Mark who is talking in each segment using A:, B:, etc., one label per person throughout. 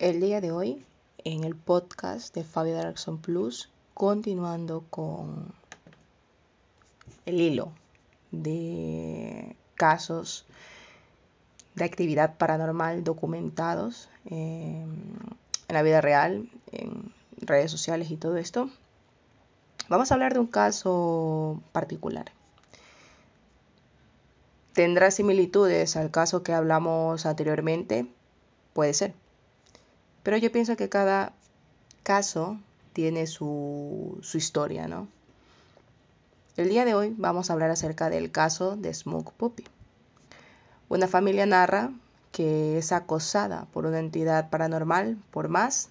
A: El día de hoy, en el podcast de Fabio Darkson Plus, continuando con el hilo de casos de actividad paranormal documentados en la vida real, en redes sociales y todo esto, vamos a hablar de un caso particular. ¿Tendrá similitudes al caso que hablamos anteriormente? Puede ser. Pero yo pienso que cada caso tiene su, historia, ¿no? El día de hoy vamos a hablar acerca del caso de Smoke Puppy. Una familia narra que es acosada por una entidad paranormal por más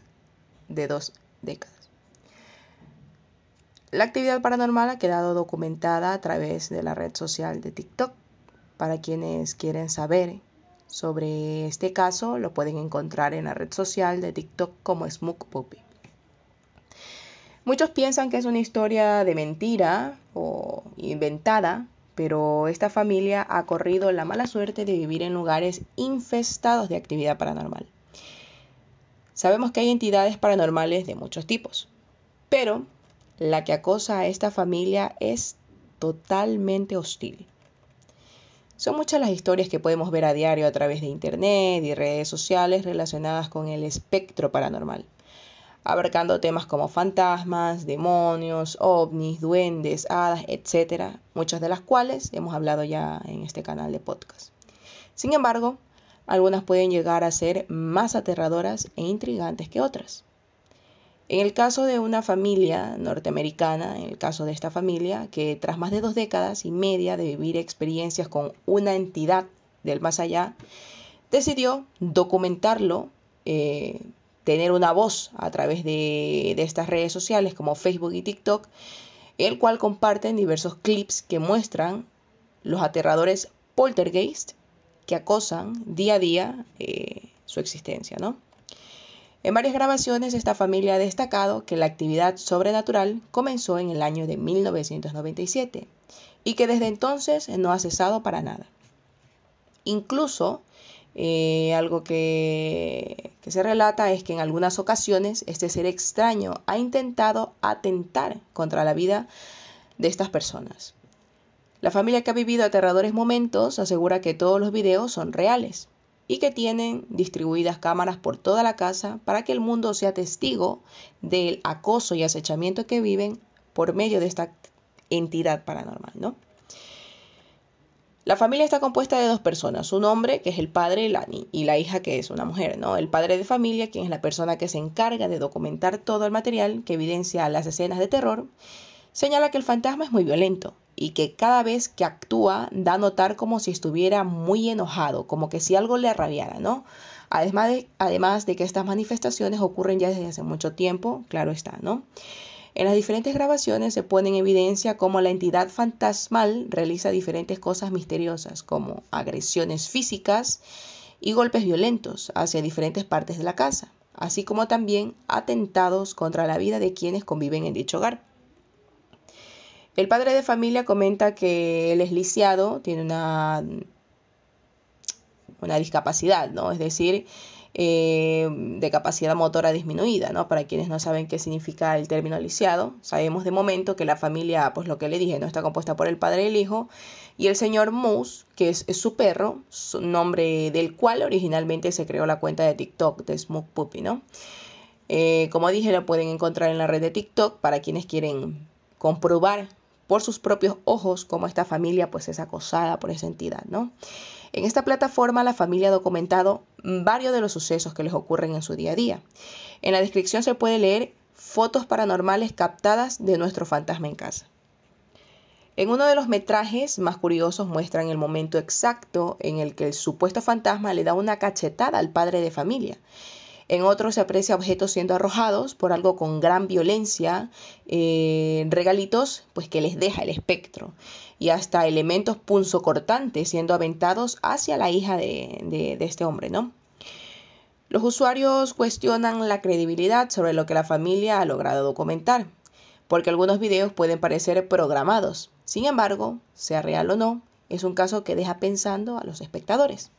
A: de dos décadas. La actividad paranormal ha quedado documentada a través de la red social de TikTok. Para quienes quieren saber sobre este caso, lo pueden encontrar en la red social de TikTok como Smoke Puppy. Muchos piensan que es una historia de mentira o inventada, pero esta familia ha corrido la mala suerte de vivir en lugares infestados de actividad paranormal. Sabemos que hay entidades paranormales de muchos tipos, pero la que acosa a esta familia es totalmente hostil. Son muchas las historias que podemos ver a diario a través de Internet y redes sociales relacionadas con el espectro paranormal abarcando temas como fantasmas, demonios, ovnis, duendes, hadas, etc., muchas de las cuales hemos hablado ya en este canal de podcast. Sin embargo, algunas pueden llegar a ser más aterradoras e intrigantes que otras. En el caso de una familia norteamericana, en el caso de esta familia, que tras más de dos décadas y media de vivir experiencias con una entidad del más allá, decidió documentarlo eh, tener una voz a través de, estas redes sociales como Facebook y TikTok, el cual comparten diversos clips que muestran los aterradores poltergeist que acosan día a día eh, su existencia, ¿no? En varias grabaciones esta familia ha destacado que la actividad sobrenatural comenzó en el año de 1997 y que desde entonces no ha cesado para nada. Incluso eh, algo que, que se relata es que en algunas ocasiones este ser extraño ha intentado atentar contra la vida de estas personas. La familia que ha vivido aterradores momentos asegura que todos los videos son reales y que tienen distribuidas cámaras por toda la casa para que el mundo sea testigo del acoso y acechamiento que viven por medio de esta entidad paranormal, ¿no? La familia está compuesta de dos personas, un hombre que es el padre y la, y la hija que es una mujer, ¿no? El padre de familia, quien es la persona que se encarga de documentar todo el material que evidencia las escenas de terror, señala que el fantasma es muy violento y que cada vez que actúa da a notar como si estuviera muy enojado, como que si algo le arrabiara, ¿no? Además de, además de que estas manifestaciones ocurren ya desde hace mucho tiempo, claro está, ¿no? En las diferentes grabaciones se pone en evidencia cómo la entidad fantasmal realiza diferentes cosas misteriosas, como agresiones físicas y golpes violentos hacia diferentes partes de la casa, así como también atentados contra la vida de quienes conviven en dicho hogar. El padre de familia comenta que él es lisiado, tiene una, una discapacidad, ¿no? Es decir, eh, de capacidad motora disminuida, ¿no? Para quienes no saben qué significa el término lisiado, sabemos de momento que la familia, pues lo que le dije, no está compuesta por el padre y el hijo, y el señor Moose, que es, su perro, su nombre del cual originalmente se creó la cuenta de TikTok de Smoke Puppy, ¿no? Eh, como dije, lo pueden encontrar en la red de TikTok para quienes quieren comprobar por sus propios ojos cómo esta familia pues es acosada por esa entidad, ¿no? En esta plataforma la familia ha documentado varios de los sucesos que les ocurren en su día a día. En la descripción se puede leer fotos paranormales captadas de nuestro fantasma en casa. En uno de los metrajes más curiosos muestran el momento exacto en el que el supuesto fantasma le da una cachetada al padre de familia. En otro se aprecia objetos siendo arrojados por algo con gran violencia, eh, regalitos pues que les deja el espectro y hasta elementos punzocortantes siendo aventados hacia la hija de, de este hombre, ¿no? Los usuarios cuestionan la credibilidad sobre lo que la familia ha logrado documentar, porque algunos videos pueden parecer programados. Sin embargo, sea real o no, es un caso que deja pensando a los espectadores.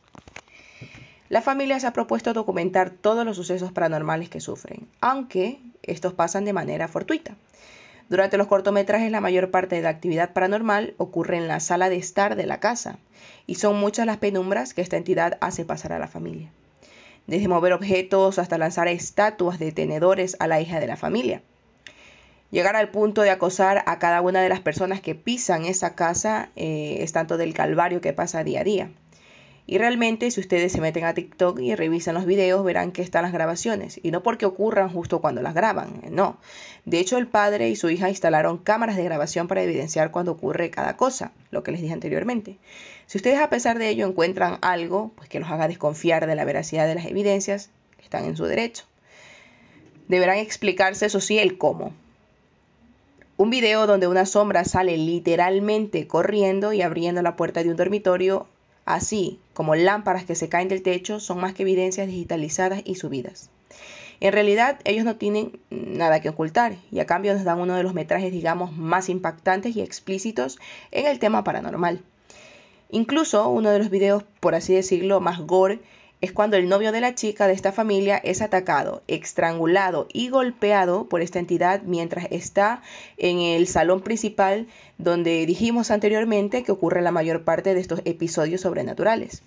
A: La familia se ha propuesto documentar todos los sucesos paranormales que sufren, aunque estos pasan de manera fortuita. Durante los cortometrajes la mayor parte de la actividad paranormal ocurre en la sala de estar de la casa, y son muchas las penumbras que esta entidad hace pasar a la familia. Desde mover objetos hasta lanzar estatuas de tenedores a la hija de la familia. Llegar al punto de acosar a cada una de las personas que pisan esa casa eh, es tanto del calvario que pasa día a día. Y realmente si ustedes se meten a TikTok y revisan los videos verán que están las grabaciones. Y no porque ocurran justo cuando las graban, no. De hecho el padre y su hija instalaron cámaras de grabación para evidenciar cuando ocurre cada cosa, lo que les dije anteriormente. Si ustedes a pesar de ello encuentran algo pues que los haga desconfiar de la veracidad de las evidencias, están en su derecho. Deberán explicarse, eso sí, el cómo. Un video donde una sombra sale literalmente corriendo y abriendo la puerta de un dormitorio así como lámparas que se caen del techo, son más que evidencias digitalizadas y subidas. En realidad, ellos no tienen nada que ocultar y a cambio nos dan uno de los metrajes, digamos, más impactantes y explícitos en el tema paranormal. Incluso uno de los videos, por así decirlo, más gore es cuando el novio de la chica de esta familia es atacado, estrangulado y golpeado por esta entidad mientras está en el salón principal donde dijimos anteriormente que ocurre la mayor parte de estos episodios sobrenaturales.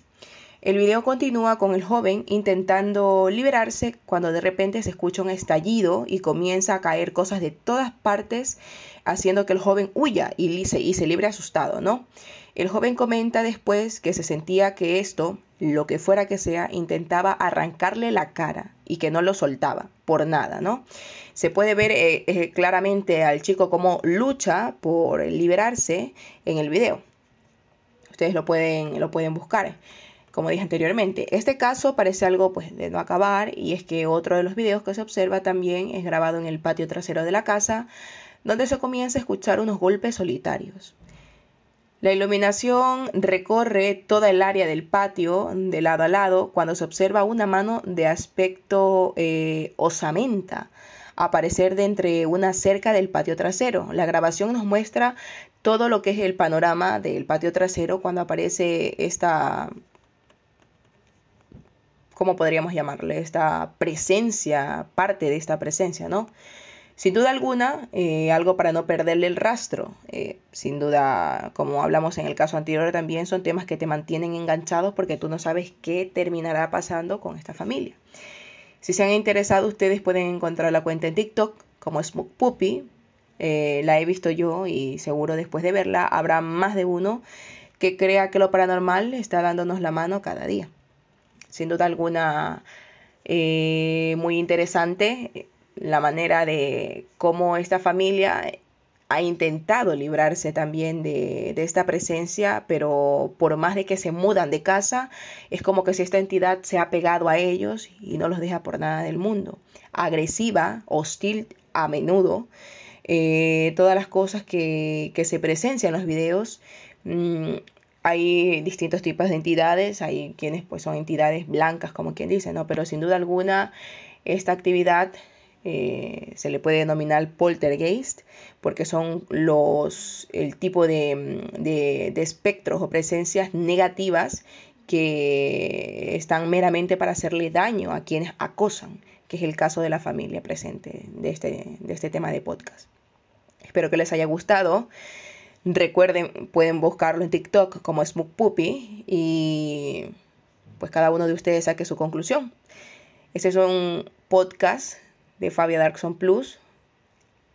A: El video continúa con el joven intentando liberarse cuando de repente se escucha un estallido y comienza a caer cosas de todas partes, haciendo que el joven huya y se, y se libre asustado, ¿no? El joven comenta después que se sentía que esto, lo que fuera que sea, intentaba arrancarle la cara y que no lo soltaba por nada, ¿no? Se puede ver eh, eh, claramente al chico como lucha por liberarse en el video. Ustedes lo pueden, lo pueden buscar. Como dije anteriormente, este caso parece algo pues de no acabar y es que otro de los videos que se observa también es grabado en el patio trasero de la casa, donde se comienza a escuchar unos golpes solitarios. La iluminación recorre toda el área del patio de lado a lado cuando se observa una mano de aspecto eh, osamenta aparecer de entre una cerca del patio trasero. La grabación nos muestra todo lo que es el panorama del patio trasero cuando aparece esta, ¿cómo podríamos llamarle? Esta presencia, parte de esta presencia, ¿no? Sin duda alguna, eh, algo para no perderle el rastro. Eh, sin duda, como hablamos en el caso anterior, también son temas que te mantienen enganchados porque tú no sabes qué terminará pasando con esta familia. Si se han interesado, ustedes pueden encontrar la cuenta en TikTok como Smoke Puppy. Eh, la he visto yo y seguro después de verla habrá más de uno que crea que lo paranormal está dándonos la mano cada día. Sin duda alguna, muy interesante la manera de cómo esta familia ha intentado librarse también de, esta presencia, pero por más de que se mudan de casa, es como que si esta entidad se ha pegado a ellos y no los deja por nada del mundo. Agresiva, hostil a menudo, eh, todas las cosas que, se presencian en los videos. Mm, hay distintos tipos de entidades, hay quienes pues son entidades blancas, como quien dice, ¿no? Pero sin duda alguna, esta actividad eh, se le puede denominar poltergeist, porque son los, el tipo de, de, espectros o presencias negativas que están meramente para hacerle daño a quienes acosan, que es el caso de la familia presente de este, de este tema de podcast. Espero que les haya gustado. Recuerden, pueden buscarlo en TikTok como Smoke Puppy y pues cada uno de ustedes saque su conclusión. Este es un podcast de Fabia Darkson Plus,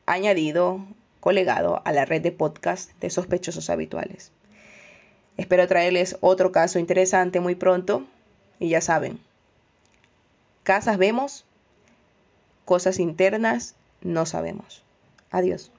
A: añadido, colegado a la red de podcast de sospechosos habituales. Espero traerles otro caso interesante muy pronto y ya saben, casas vemos, cosas internas no sabemos. Adiós.